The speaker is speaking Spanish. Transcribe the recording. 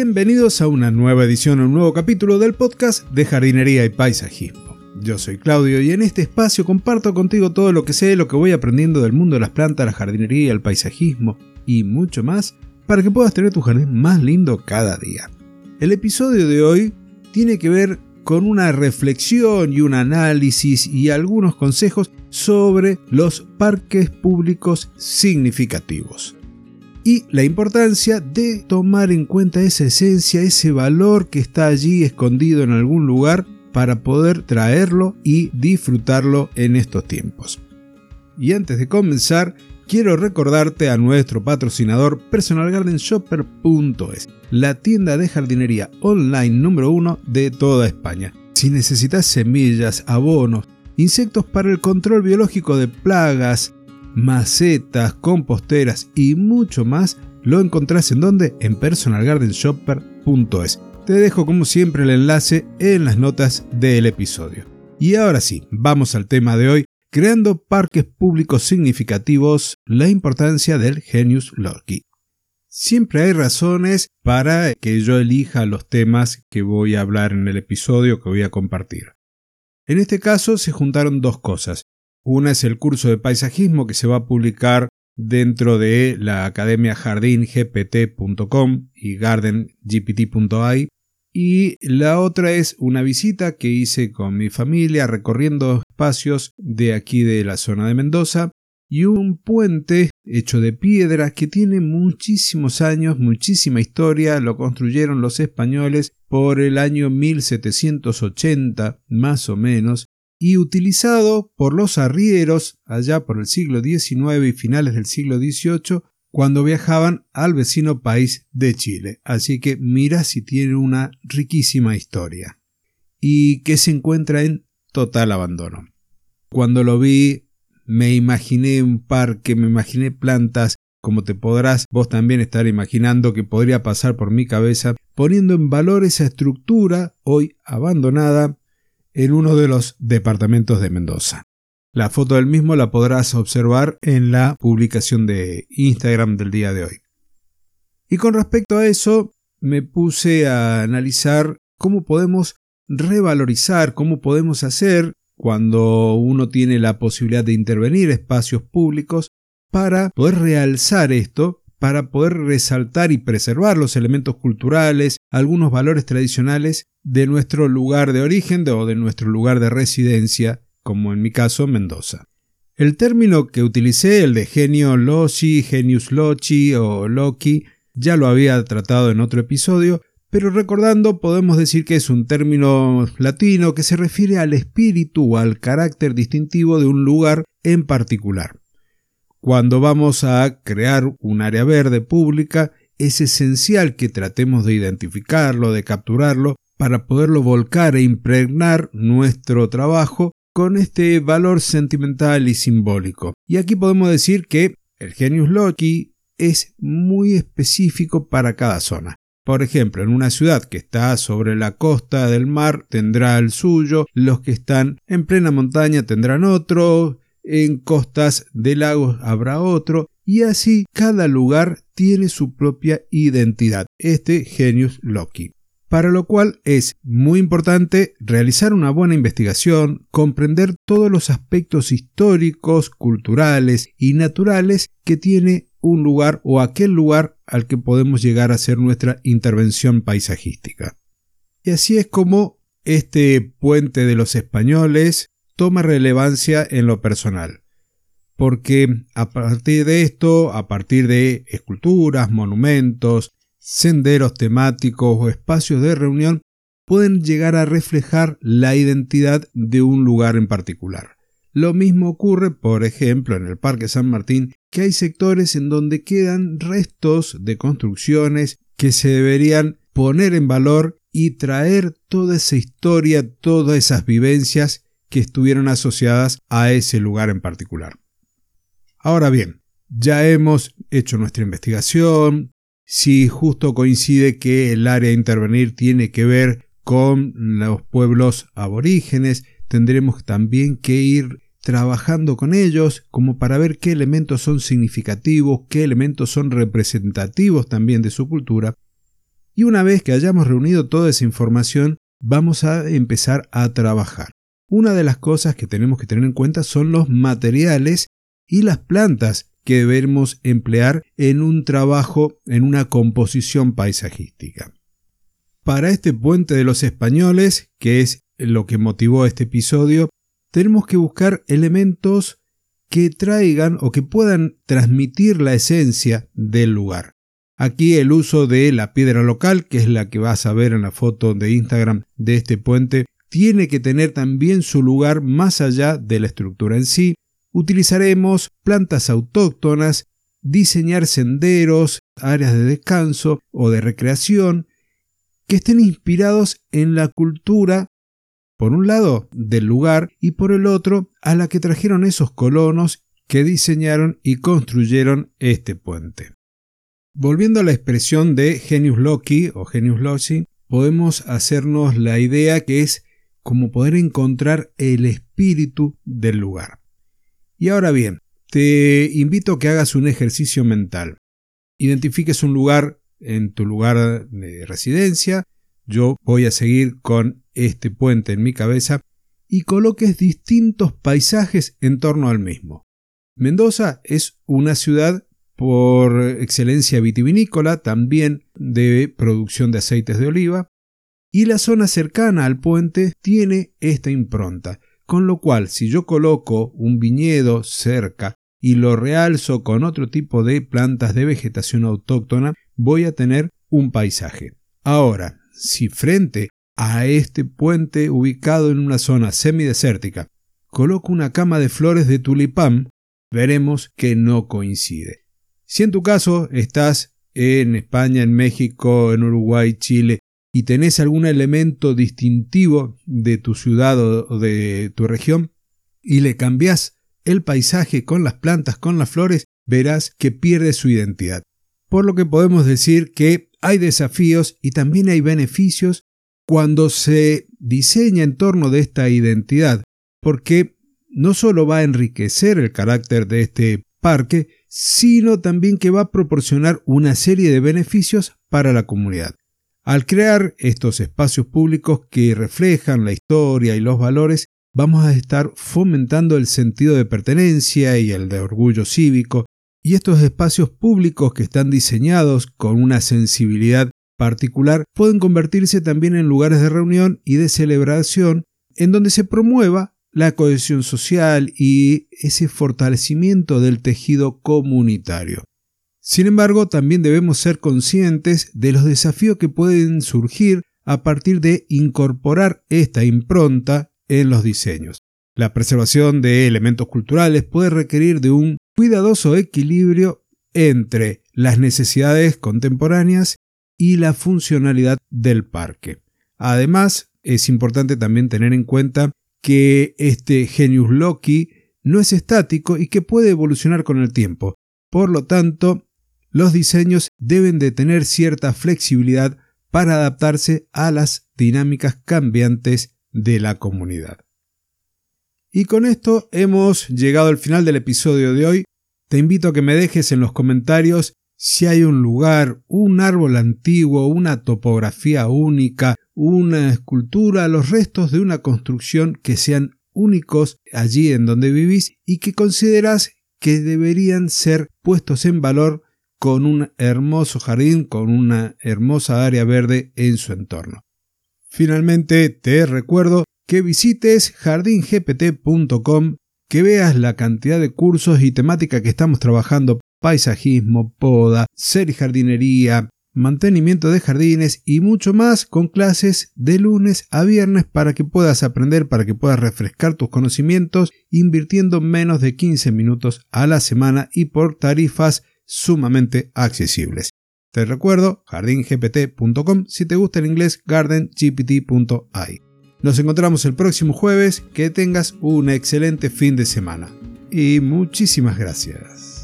Bienvenidos a una nueva edición, un nuevo capítulo del podcast de jardinería y paisajismo. Yo soy Claudio y en este espacio comparto contigo todo lo que sé, lo que voy aprendiendo del mundo de las plantas, la jardinería, el paisajismo y mucho más para que puedas tener tu jardín más lindo cada día. El episodio de hoy tiene que ver con una reflexión y un análisis y algunos consejos sobre los parques públicos significativos y la importancia de tomar en cuenta esa esencia, ese valor que está allí escondido en algún lugar para poder traerlo y disfrutarlo en estos tiempos. Y antes de comenzar, quiero recordarte a nuestro patrocinador personalgardenshopper.es, la tienda de jardinería online número uno de toda España. Si necesitas semillas, abonos, insectos para el control biológico de plagas, macetas, composteras y mucho más, lo encontrás en donde? En personalgardenshopper.es. Te dejo como siempre el enlace en las notas del episodio. Y ahora sí, vamos al tema de hoy, creando parques públicos significativos, la importancia del Genius Loci. Siempre hay razones para que yo elija los temas que voy a hablar en el episodio que voy a compartir. En este caso se juntaron dos cosas. Una es el curso de paisajismo que se va a publicar dentro de la academia jardingpt.com y gardengpt.ai. Y la otra es una visita que hice con mi familia recorriendo espacios de aquí de la zona de Mendoza y un puente hecho de piedra que tiene muchísimos años, muchísima historia, lo construyeron los españoles por el año 1780 más o menos y utilizado por los arrieros allá por el siglo XIX y finales del siglo XVIII cuando viajaban al vecino país de Chile. Así que mira si tiene una riquísima historia. Y que se encuentra en total abandono. Cuando lo vi me imaginé un parque, me imaginé plantas, como te podrás vos también estar imaginando que podría pasar por mi cabeza, poniendo en valor esa estructura hoy abandonada en uno de los departamentos de Mendoza. La foto del mismo la podrás observar en la publicación de Instagram del día de hoy. Y con respecto a eso, me puse a analizar cómo podemos revalorizar, cómo podemos hacer cuando uno tiene la posibilidad de intervenir espacios públicos para poder realzar esto, para poder resaltar y preservar los elementos culturales, algunos valores tradicionales de nuestro lugar de origen o de nuestro lugar de residencia, como en mi caso Mendoza. El término que utilicé, el de genio loci, genius loci o loci, ya lo había tratado en otro episodio, pero recordando podemos decir que es un término latino que se refiere al espíritu o al carácter distintivo de un lugar en particular. Cuando vamos a crear un área verde pública, es esencial que tratemos de identificarlo, de capturarlo, para poderlo volcar e impregnar nuestro trabajo con este valor sentimental y simbólico. Y aquí podemos decir que el genius loci es muy específico para cada zona. Por ejemplo, en una ciudad que está sobre la costa del mar tendrá el suyo, los que están en plena montaña tendrán otro, en costas de lagos habrá otro, y así cada lugar tiene su propia identidad, este genius loci. Para lo cual es muy importante realizar una buena investigación, comprender todos los aspectos históricos, culturales y naturales que tiene un lugar o aquel lugar al que podemos llegar a hacer nuestra intervención paisajística. Y así es como este puente de los españoles toma relevancia en lo personal, porque a partir de esto, a partir de esculturas, monumentos, senderos temáticos o espacios de reunión, pueden llegar a reflejar la identidad de un lugar en particular. Lo mismo ocurre, por ejemplo, en el Parque San Martín, que hay sectores en donde quedan restos de construcciones que se deberían poner en valor y traer toda esa historia, todas esas vivencias que estuvieron asociadas a ese lugar en particular. Ahora bien, ya hemos hecho nuestra investigación, si justo coincide que el área a intervenir tiene que ver con los pueblos aborígenes, tendremos también que ir trabajando con ellos como para ver qué elementos son significativos, qué elementos son representativos también de su cultura. Y una vez que hayamos reunido toda esa información, vamos a empezar a trabajar. Una de las cosas que tenemos que tener en cuenta son los materiales y las plantas que debemos emplear en un trabajo, en una composición paisajística. Para este puente de los españoles, que es lo que motivó este episodio, tenemos que buscar elementos que traigan o que puedan transmitir la esencia del lugar. Aquí el uso de la piedra local, que es la que vas a ver en la foto de Instagram de este puente, tiene que tener también su lugar más allá de la estructura en sí. Utilizaremos plantas autóctonas, diseñar senderos, áreas de descanso o de recreación que estén inspirados en la cultura, por un lado, del lugar y por el otro, a la que trajeron esos colonos que diseñaron y construyeron este puente. Volviendo a la expresión de genius loci o genius loci, podemos hacernos la idea que es como poder encontrar el espíritu del lugar. Y ahora bien, te invito a que hagas un ejercicio mental. Identifiques un lugar en tu lugar de residencia. Yo voy a seguir con este puente en mi cabeza y coloques distintos paisajes en torno al mismo. Mendoza es una ciudad por excelencia vitivinícola, también de producción de aceites de oliva, y la zona cercana al puente tiene esta impronta, con lo cual si yo coloco un viñedo cerca y lo realzo con otro tipo de plantas de vegetación autóctona, voy a tener un paisaje. Ahora, si frente a este puente ubicado en una zona semidesértica coloco una cama de flores de tulipán, veremos que no coincide. Si en tu caso estás en España, en México, en Uruguay, Chile, y tenés algún elemento distintivo de tu ciudad o de tu región, y le cambiás el paisaje con las plantas, con las flores, verás que pierde su identidad. Por lo que podemos decir que hay desafíos y también hay beneficios cuando se diseña en torno de esta identidad, porque no solo va a enriquecer el carácter de este parque, sino también que va a proporcionar una serie de beneficios para la comunidad. Al crear estos espacios públicos que reflejan la historia y los valores, vamos a estar fomentando el sentido de pertenencia y el de orgullo cívico, y estos espacios públicos que están diseñados con una sensibilidad particular pueden convertirse también en lugares de reunión y de celebración en donde se promueva la cohesión social y ese fortalecimiento del tejido comunitario. Sin embargo, también debemos ser conscientes de los desafíos que pueden surgir a partir de incorporar esta impronta en los diseños. La preservación de elementos culturales puede requerir de un cuidadoso equilibrio entre las necesidades contemporáneas y la funcionalidad del parque. Además, es importante también tener en cuenta que este genius loci no es estático y que puede evolucionar con el tiempo. Por lo tanto, los diseños deben de tener cierta flexibilidad para adaptarse a las dinámicas cambiantes de la comunidad. Y con esto hemos llegado al final del episodio de hoy. Te invito a que me dejes en los comentarios si hay un lugar, un árbol antiguo, una topografía única, una escultura, los restos de una construcción que sean únicos allí en donde vivís y que consideras que deberían ser puestos en valor con un hermoso jardín, con una hermosa área verde en su entorno. Finalmente, te recuerdo que visites jardingpt.com, que veas la cantidad de cursos y temática que estamos trabajando paisajismo, poda, ser y jardinería, mantenimiento de jardines y mucho más con clases de lunes a viernes para que puedas aprender, para que puedas refrescar tus conocimientos invirtiendo menos de 15 minutos a la semana y por tarifas sumamente accesibles. Te recuerdo jardingpt.com si te gusta el inglés gardengpt.ai. Nos encontramos el próximo jueves, que tengas un excelente fin de semana y muchísimas gracias.